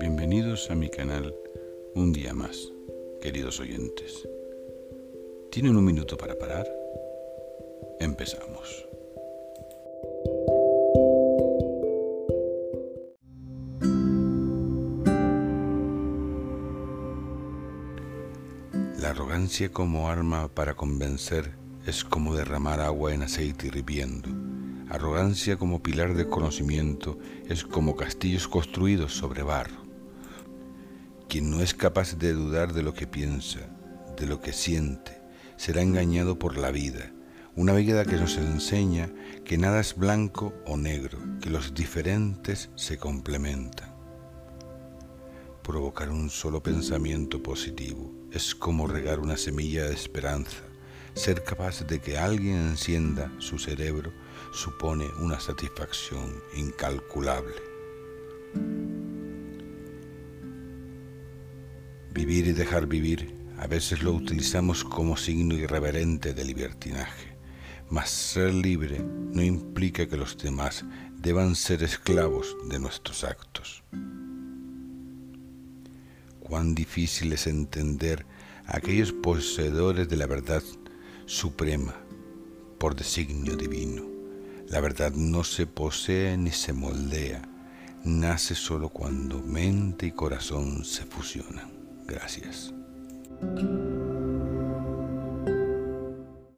Bienvenidos a mi canal un día más, queridos oyentes. ¿Tienen un minuto para parar? Empezamos. La arrogancia como arma para convencer es como derramar agua en aceite hirviendo Arrogancia como pilar de conocimiento es como castillos construidos sobre barro. Quien no es capaz de dudar de lo que piensa, de lo que siente, será engañado por la vida, una vida que nos enseña que nada es blanco o negro, que los diferentes se complementan. Provocar un solo pensamiento positivo es como regar una semilla de esperanza ser capaz de que alguien encienda su cerebro supone una satisfacción incalculable. Vivir y dejar vivir a veces lo utilizamos como signo irreverente de libertinaje, mas ser libre no implica que los demás deban ser esclavos de nuestros actos. Cuán difícil es entender a aquellos poseedores de la verdad suprema por designio divino. La verdad no se posee ni se moldea, nace solo cuando mente y corazón se fusionan. Gracias.